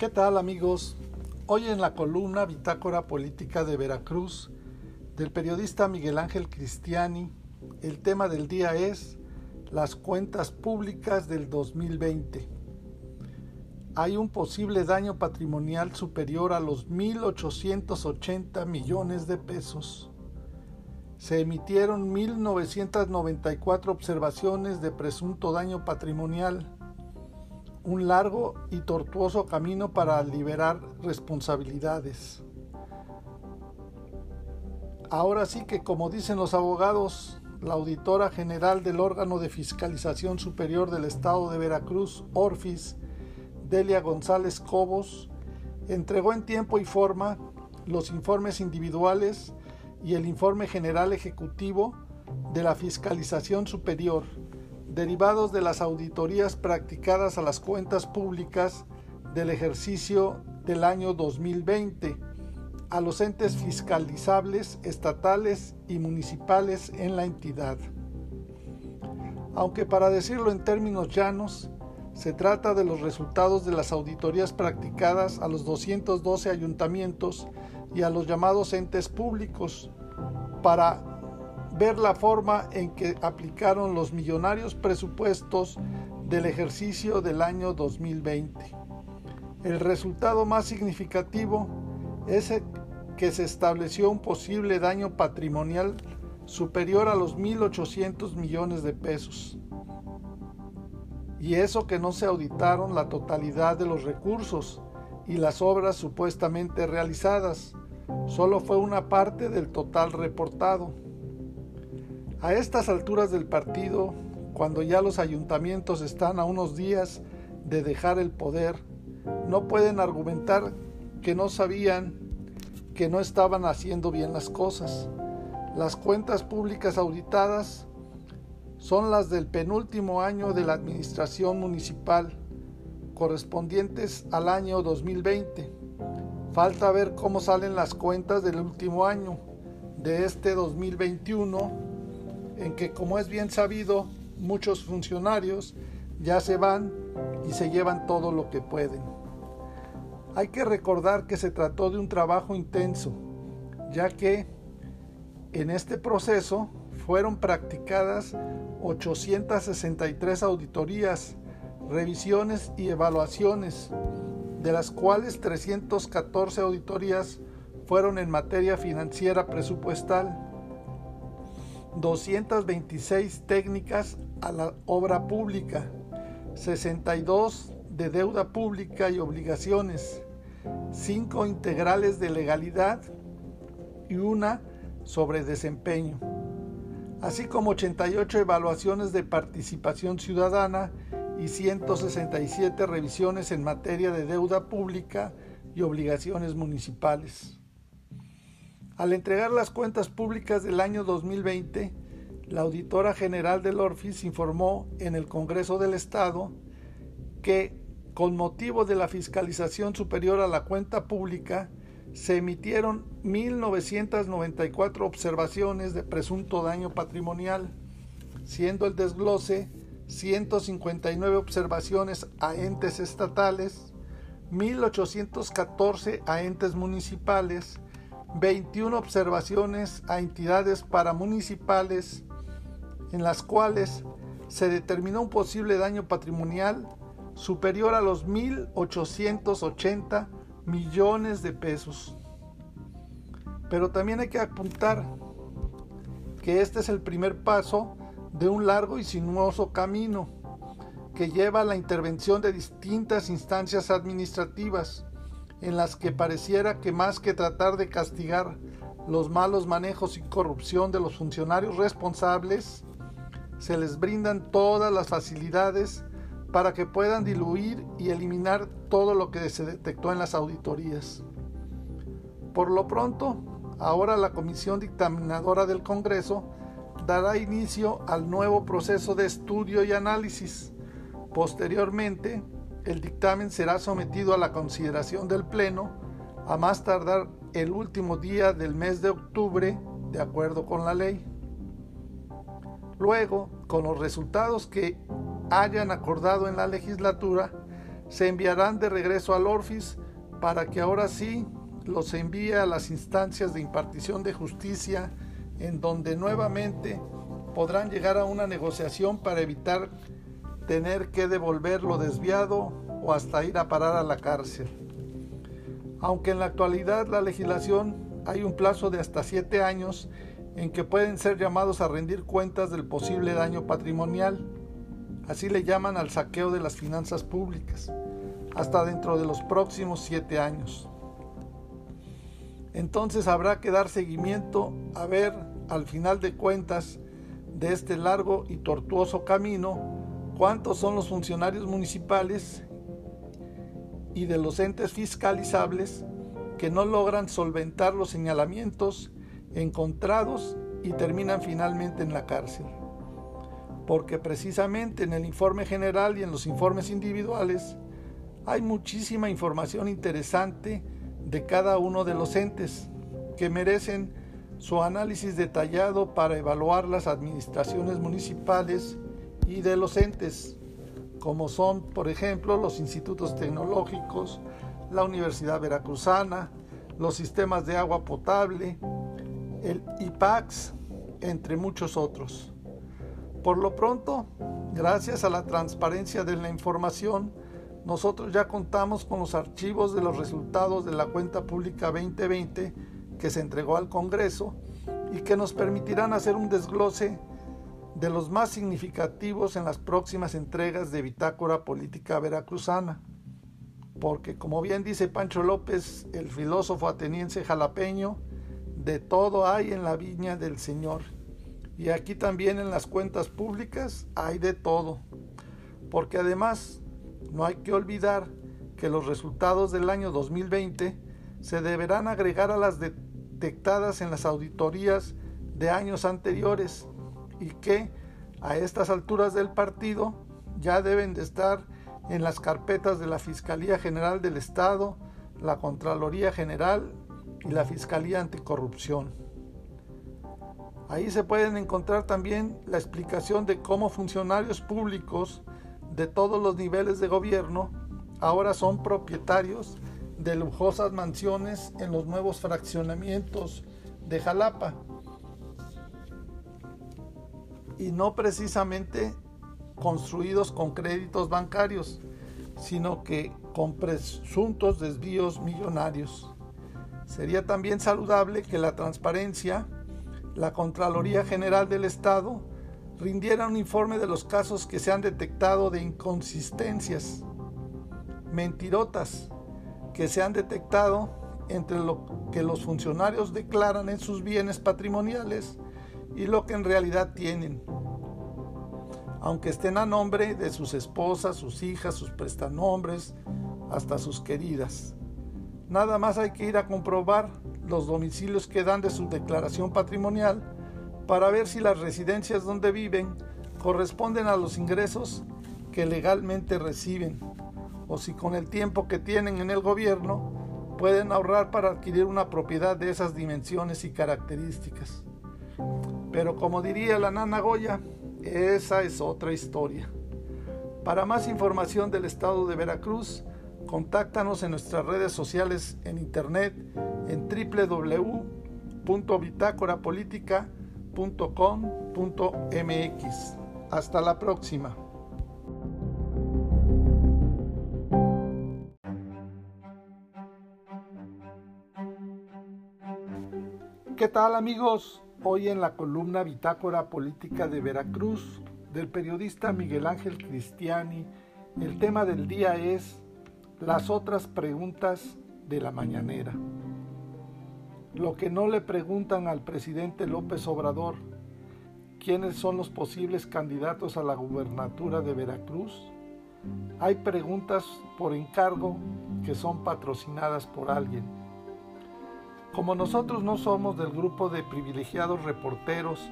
¿Qué tal amigos? Hoy en la columna Bitácora Política de Veracruz del periodista Miguel Ángel Cristiani, el tema del día es las cuentas públicas del 2020. Hay un posible daño patrimonial superior a los 1.880 millones de pesos. Se emitieron 1.994 observaciones de presunto daño patrimonial un largo y tortuoso camino para liberar responsabilidades. Ahora sí que, como dicen los abogados, la auditora general del órgano de fiscalización superior del estado de Veracruz, Orfis, Delia González Cobos, entregó en tiempo y forma los informes individuales y el informe general ejecutivo de la fiscalización superior derivados de las auditorías practicadas a las cuentas públicas del ejercicio del año 2020 a los entes fiscalizables estatales y municipales en la entidad. Aunque para decirlo en términos llanos, se trata de los resultados de las auditorías practicadas a los 212 ayuntamientos y a los llamados entes públicos para ver la forma en que aplicaron los millonarios presupuestos del ejercicio del año 2020. El resultado más significativo es que se estableció un posible daño patrimonial superior a los 1.800 millones de pesos. Y eso que no se auditaron la totalidad de los recursos y las obras supuestamente realizadas, solo fue una parte del total reportado. A estas alturas del partido, cuando ya los ayuntamientos están a unos días de dejar el poder, no pueden argumentar que no sabían que no estaban haciendo bien las cosas. Las cuentas públicas auditadas son las del penúltimo año de la administración municipal, correspondientes al año 2020. Falta ver cómo salen las cuentas del último año, de este 2021 en que, como es bien sabido, muchos funcionarios ya se van y se llevan todo lo que pueden. Hay que recordar que se trató de un trabajo intenso, ya que en este proceso fueron practicadas 863 auditorías, revisiones y evaluaciones, de las cuales 314 auditorías fueron en materia financiera presupuestal 226 técnicas a la obra pública, 62 de deuda pública y obligaciones, 5 integrales de legalidad y una sobre desempeño, así como 88 evaluaciones de participación ciudadana y 167 revisiones en materia de deuda pública y obligaciones municipales. Al entregar las cuentas públicas del año 2020, la auditora general del ORFIS informó en el Congreso del Estado que, con motivo de la fiscalización superior a la cuenta pública, se emitieron 1.994 observaciones de presunto daño patrimonial, siendo el desglose 159 observaciones a entes estatales, 1.814 a entes municipales, 21 observaciones a entidades paramunicipales en las cuales se determinó un posible daño patrimonial superior a los 1.880 millones de pesos. Pero también hay que apuntar que este es el primer paso de un largo y sinuoso camino que lleva a la intervención de distintas instancias administrativas en las que pareciera que más que tratar de castigar los malos manejos y corrupción de los funcionarios responsables, se les brindan todas las facilidades para que puedan diluir y eliminar todo lo que se detectó en las auditorías. Por lo pronto, ahora la Comisión Dictaminadora del Congreso dará inicio al nuevo proceso de estudio y análisis. Posteriormente, el dictamen será sometido a la consideración del Pleno a más tardar el último día del mes de octubre, de acuerdo con la ley. Luego, con los resultados que hayan acordado en la legislatura, se enviarán de regreso al Orfis para que ahora sí los envíe a las instancias de impartición de justicia en donde nuevamente podrán llegar a una negociación para evitar tener que devolver lo desviado o hasta ir a parar a la cárcel. Aunque en la actualidad la legislación hay un plazo de hasta siete años en que pueden ser llamados a rendir cuentas del posible daño patrimonial. Así le llaman al saqueo de las finanzas públicas, hasta dentro de los próximos siete años. Entonces habrá que dar seguimiento a ver al final de cuentas de este largo y tortuoso camino cuántos son los funcionarios municipales y de los entes fiscalizables que no logran solventar los señalamientos encontrados y terminan finalmente en la cárcel. Porque precisamente en el informe general y en los informes individuales hay muchísima información interesante de cada uno de los entes que merecen su análisis detallado para evaluar las administraciones municipales y de los entes, como son, por ejemplo, los institutos tecnológicos, la Universidad Veracruzana, los sistemas de agua potable, el IPAX, entre muchos otros. Por lo pronto, gracias a la transparencia de la información, nosotros ya contamos con los archivos de los resultados de la cuenta pública 2020 que se entregó al Congreso y que nos permitirán hacer un desglose de los más significativos en las próximas entregas de Bitácora Política Veracruzana. Porque como bien dice Pancho López, el filósofo ateniense jalapeño, de todo hay en la viña del Señor. Y aquí también en las cuentas públicas hay de todo. Porque además no hay que olvidar que los resultados del año 2020 se deberán agregar a las detectadas en las auditorías de años anteriores y que a estas alturas del partido ya deben de estar en las carpetas de la Fiscalía General del Estado, la Contraloría General y la Fiscalía Anticorrupción. Ahí se pueden encontrar también la explicación de cómo funcionarios públicos de todos los niveles de gobierno ahora son propietarios de lujosas mansiones en los nuevos fraccionamientos de Jalapa. Y no precisamente construidos con créditos bancarios, sino que con presuntos desvíos millonarios. Sería también saludable que la transparencia, la Contraloría General del Estado, rindiera un informe de los casos que se han detectado de inconsistencias, mentirotas, que se han detectado entre lo que los funcionarios declaran en sus bienes patrimoniales y lo que en realidad tienen. Aunque estén a nombre de sus esposas, sus hijas, sus prestanombres, hasta sus queridas. Nada más hay que ir a comprobar los domicilios que dan de su declaración patrimonial para ver si las residencias donde viven corresponden a los ingresos que legalmente reciben o si con el tiempo que tienen en el gobierno pueden ahorrar para adquirir una propiedad de esas dimensiones y características. Pero como diría la nana Goya, esa es otra historia. Para más información del estado de Veracruz, Contáctanos en nuestras redes sociales en internet en www.bitácorapolítica.com.mx. Hasta la próxima. ¿Qué tal amigos? Hoy en la columna Bitácora Política de Veracruz del periodista Miguel Ángel Cristiani, el tema del día es las otras preguntas de la mañanera. Lo que no le preguntan al presidente López Obrador, quiénes son los posibles candidatos a la gubernatura de Veracruz, hay preguntas por encargo que son patrocinadas por alguien. Como nosotros no somos del grupo de privilegiados reporteros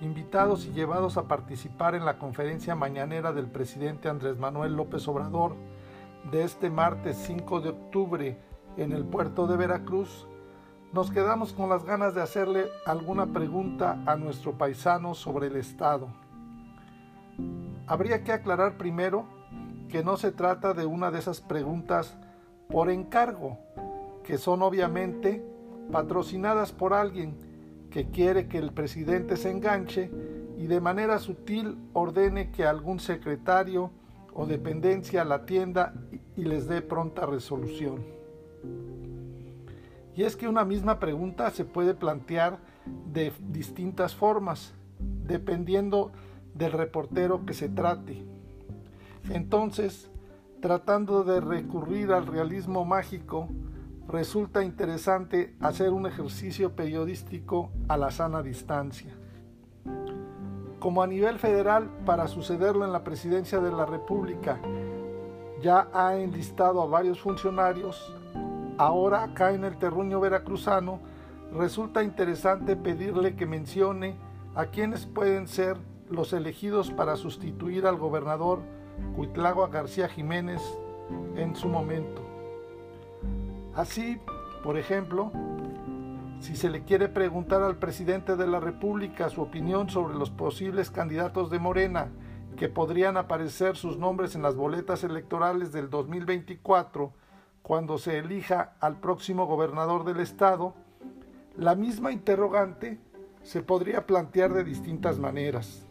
invitados y llevados a participar en la conferencia mañanera del presidente Andrés Manuel López Obrador, de este martes 5 de octubre en el puerto de Veracruz, nos quedamos con las ganas de hacerle alguna pregunta a nuestro paisano sobre el Estado. Habría que aclarar primero que no se trata de una de esas preguntas por encargo, que son obviamente patrocinadas por alguien que quiere que el presidente se enganche y de manera sutil ordene que algún secretario o dependencia la atienda y les dé pronta resolución. Y es que una misma pregunta se puede plantear de distintas formas, dependiendo del reportero que se trate. Entonces, tratando de recurrir al realismo mágico, resulta interesante hacer un ejercicio periodístico a la sana distancia. Como a nivel federal, para sucederlo en la presidencia de la República, ya ha enlistado a varios funcionarios, ahora acá en el terruño veracruzano, resulta interesante pedirle que mencione a quienes pueden ser los elegidos para sustituir al gobernador Cuitlagua García Jiménez en su momento. Así, por ejemplo, si se le quiere preguntar al presidente de la República su opinión sobre los posibles candidatos de Morena que podrían aparecer sus nombres en las boletas electorales del 2024 cuando se elija al próximo gobernador del estado, la misma interrogante se podría plantear de distintas maneras.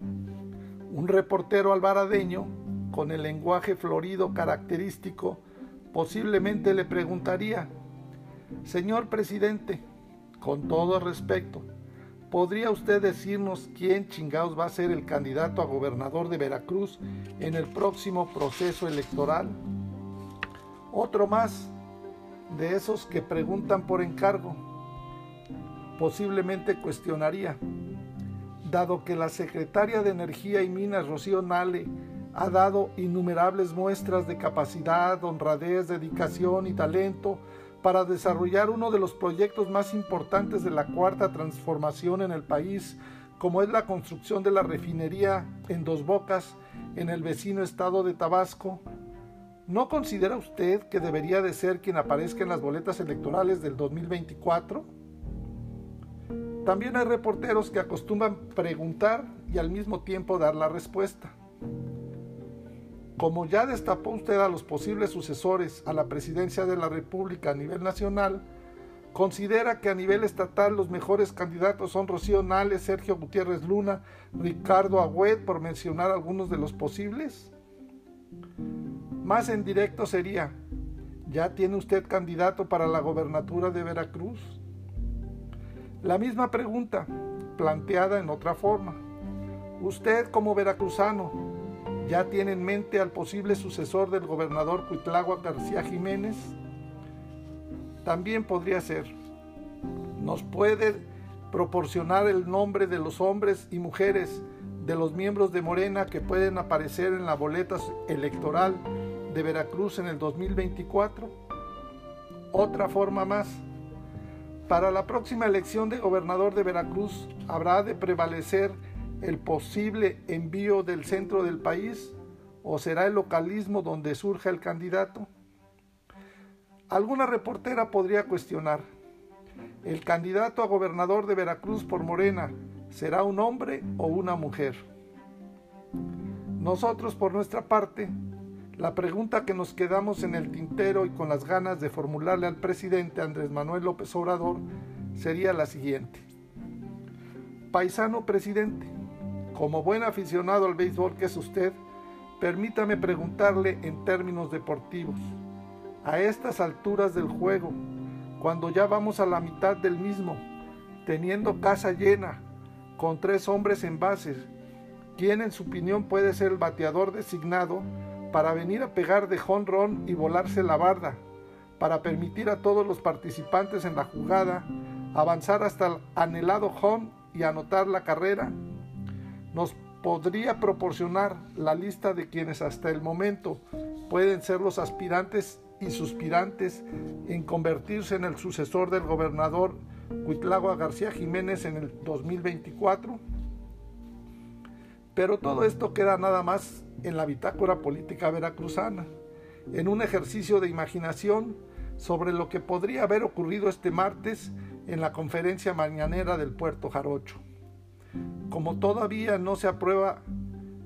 Un reportero albaradeño, con el lenguaje florido característico, posiblemente le preguntaría, Señor presidente, con todo respeto, ¿podría usted decirnos quién chingados va a ser el candidato a gobernador de Veracruz en el próximo proceso electoral? Otro más de esos que preguntan por encargo, posiblemente cuestionaría, dado que la secretaria de Energía y Minas, Rocío Nale, ha dado innumerables muestras de capacidad, honradez, dedicación y talento para desarrollar uno de los proyectos más importantes de la cuarta transformación en el país, como es la construcción de la refinería en Dos Bocas, en el vecino estado de Tabasco. ¿No considera usted que debería de ser quien aparezca en las boletas electorales del 2024? También hay reporteros que acostumbran preguntar y al mismo tiempo dar la respuesta. Como ya destapó usted a los posibles sucesores a la presidencia de la República a nivel nacional, ¿considera que a nivel estatal los mejores candidatos son Rocío Nales, Sergio Gutiérrez Luna, Ricardo Agüed, por mencionar algunos de los posibles? Más en directo sería, ¿ya tiene usted candidato para la gobernatura de Veracruz? La misma pregunta, planteada en otra forma. Usted como veracruzano, ¿ya tiene en mente al posible sucesor del gobernador Cuitlagua García Jiménez? También podría ser. ¿Nos puede proporcionar el nombre de los hombres y mujeres de los miembros de Morena que pueden aparecer en la boleta electoral de Veracruz en el 2024? Otra forma más para la próxima elección de gobernador de Veracruz habrá de prevalecer el posible envío del centro del país o será el localismo donde surja el candidato. Alguna reportera podría cuestionar, ¿el candidato a gobernador de Veracruz por Morena será un hombre o una mujer? Nosotros por nuestra parte la pregunta que nos quedamos en el tintero y con las ganas de formularle al presidente Andrés Manuel López Obrador sería la siguiente. Paisano presidente, como buen aficionado al béisbol que es usted, permítame preguntarle en términos deportivos. A estas alturas del juego, cuando ya vamos a la mitad del mismo, teniendo casa llena, con tres hombres en bases, ¿quién en su opinión puede ser el bateador designado para venir a pegar de jonrón y volarse la barda, para permitir a todos los participantes en la jugada avanzar hasta el anhelado home y anotar la carrera? ¿Nos podría proporcionar la lista de quienes hasta el momento pueden ser los aspirantes y suspirantes en convertirse en el sucesor del gobernador Huitlagua García Jiménez en el 2024? Pero todo esto queda nada más en la bitácora política veracruzana, en un ejercicio de imaginación sobre lo que podría haber ocurrido este martes en la conferencia mañanera del puerto Jarocho. Como todavía no se aprueba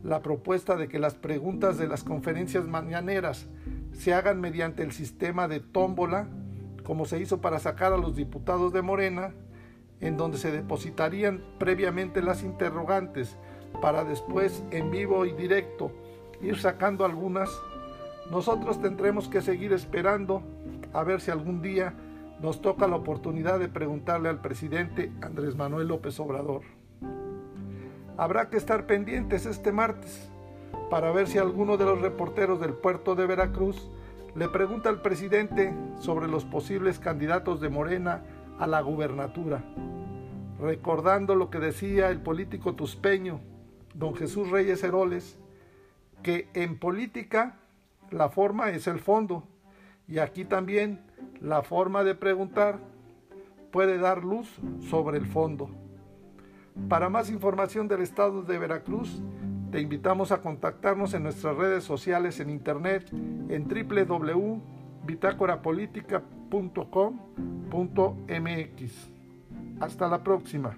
la propuesta de que las preguntas de las conferencias mañaneras se hagan mediante el sistema de tómbola, como se hizo para sacar a los diputados de Morena, en donde se depositarían previamente las interrogantes para después en vivo y directo ir sacando algunas, nosotros tendremos que seguir esperando a ver si algún día nos toca la oportunidad de preguntarle al presidente Andrés Manuel López Obrador. Habrá que estar pendientes este martes para ver si alguno de los reporteros del puerto de Veracruz le pregunta al presidente sobre los posibles candidatos de Morena a la gubernatura, recordando lo que decía el político tuspeño, don Jesús Reyes Heroles, que en política la forma es el fondo y aquí también la forma de preguntar puede dar luz sobre el fondo. Para más información del estado de Veracruz, te invitamos a contactarnos en nuestras redes sociales en internet en www.bitácorapolítica.com.mx. Hasta la próxima.